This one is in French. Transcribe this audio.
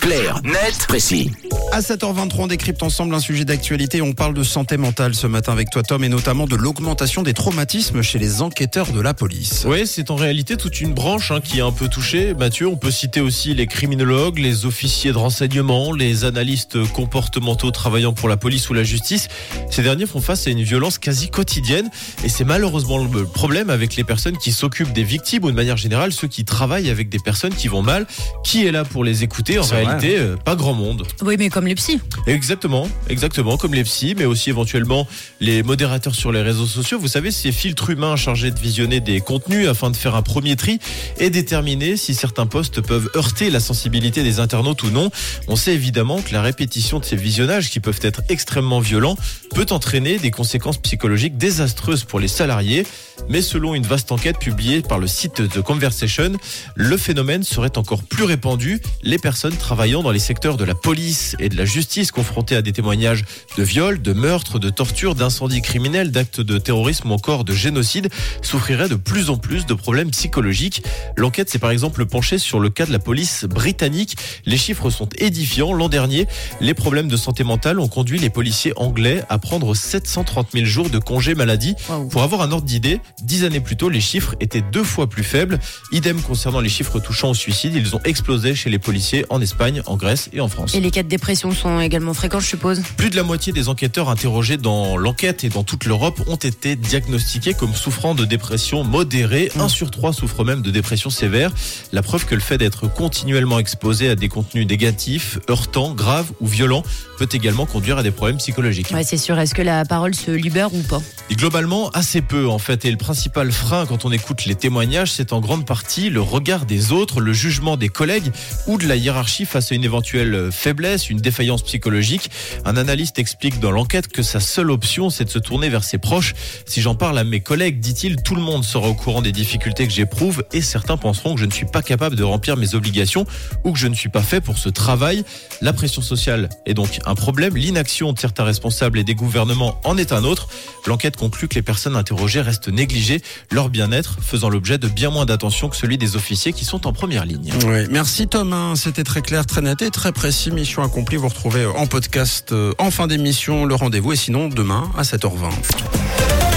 Clair, net, précis. À 7h23, on décrypte ensemble un sujet d'actualité. On parle de santé mentale ce matin avec toi, Tom, et notamment de l'augmentation des traumatismes chez les enquêteurs de la police. Oui, c'est en réalité toute une branche hein, qui est un peu touchée. Mathieu, on peut citer aussi les criminologues, les officiers de renseignement, les analystes comportementaux travaillant pour la police ou la justice. Ces derniers font face à une violence quasi quotidienne et c'est malheureusement le problème avec les personnes qui s'occupent des victimes ou de manière générale ceux qui travaillent avec des personnes qui vont mal. Qui est là pour les écouter En réalité, euh, pas grand monde. Oui, mais comme les psys. Exactement, exactement, comme les psys, mais aussi éventuellement les modérateurs sur les réseaux sociaux. Vous savez, ces filtres humains chargés de visionner des contenus afin de faire un premier tri et déterminer si certains posts peuvent heurter la sensibilité des internautes ou non. On sait évidemment que la répétition de ces visionnages, qui peuvent être extrêmement violents, peut entraîner des conséquences psychologiques désastreuses pour les salariés. Mais selon une vaste enquête publiée par le site The Conversation, le phénomène serait encore plus répandu. Les personnes travaillant dans les secteurs de la police et de la justice confrontées à des témoignages de viols, de meurtres, de tortures, d'incendies criminels, d'actes de terrorisme ou encore de génocide souffriraient de plus en plus de problèmes psychologiques. L'enquête s'est par exemple penchée sur le cas de la police britannique. Les chiffres sont édifiants. L'an dernier, les problèmes de santé mentale ont conduit les policiers anglais à prendre 730 000 jours de congé maladie. Pour avoir un ordre d'idée, dix années plus tôt, les chiffres étaient deux fois plus faibles. Idem concernant les chiffres touchant au suicide, ils ont explosé chez les policiers en Espagne, en Grèce et en France. Et les cas de dépression sont également fréquents, je suppose. Plus de la moitié des enquêteurs interrogés dans l'enquête et dans toute l'Europe ont été diagnostiqués comme souffrant de dépression modérée. Un sur trois souffre même de dépression sévère. La preuve que le fait d'être continuellement exposé à des contenus négatifs, heurtants, graves ou violents peut également conduire à des problèmes psychologiques. Ouais, c'est sûr. Est-ce que la parole se libère ou pas? Et globalement, assez peu en fait. Et le principal frein quand on écoute les témoignages, c'est en grande partie le regard des autres, le jugement des collègues ou de la hiérarchie face à une éventuelle faiblesse, une défaillance psychologique. Un analyste explique dans l'enquête que sa seule option, c'est de se tourner vers ses proches. Si j'en parle à mes collègues, dit-il, tout le monde sera au courant des difficultés que j'éprouve et certains penseront que je ne suis pas capable de remplir mes obligations ou que je ne suis pas fait pour ce travail. La pression sociale est donc un problème. L'inaction de certains responsables et des gouvernements en est un autre. L'enquête conclut que les personnes interrogées restent leur bien-être faisant l'objet de bien moins d'attention que celui des officiers qui sont en première ligne. Merci hein. c'était très clair, très net et très précis. Mission accomplie, vous retrouvez en podcast euh, en fin d'émission le rendez-vous et sinon demain à 7h20.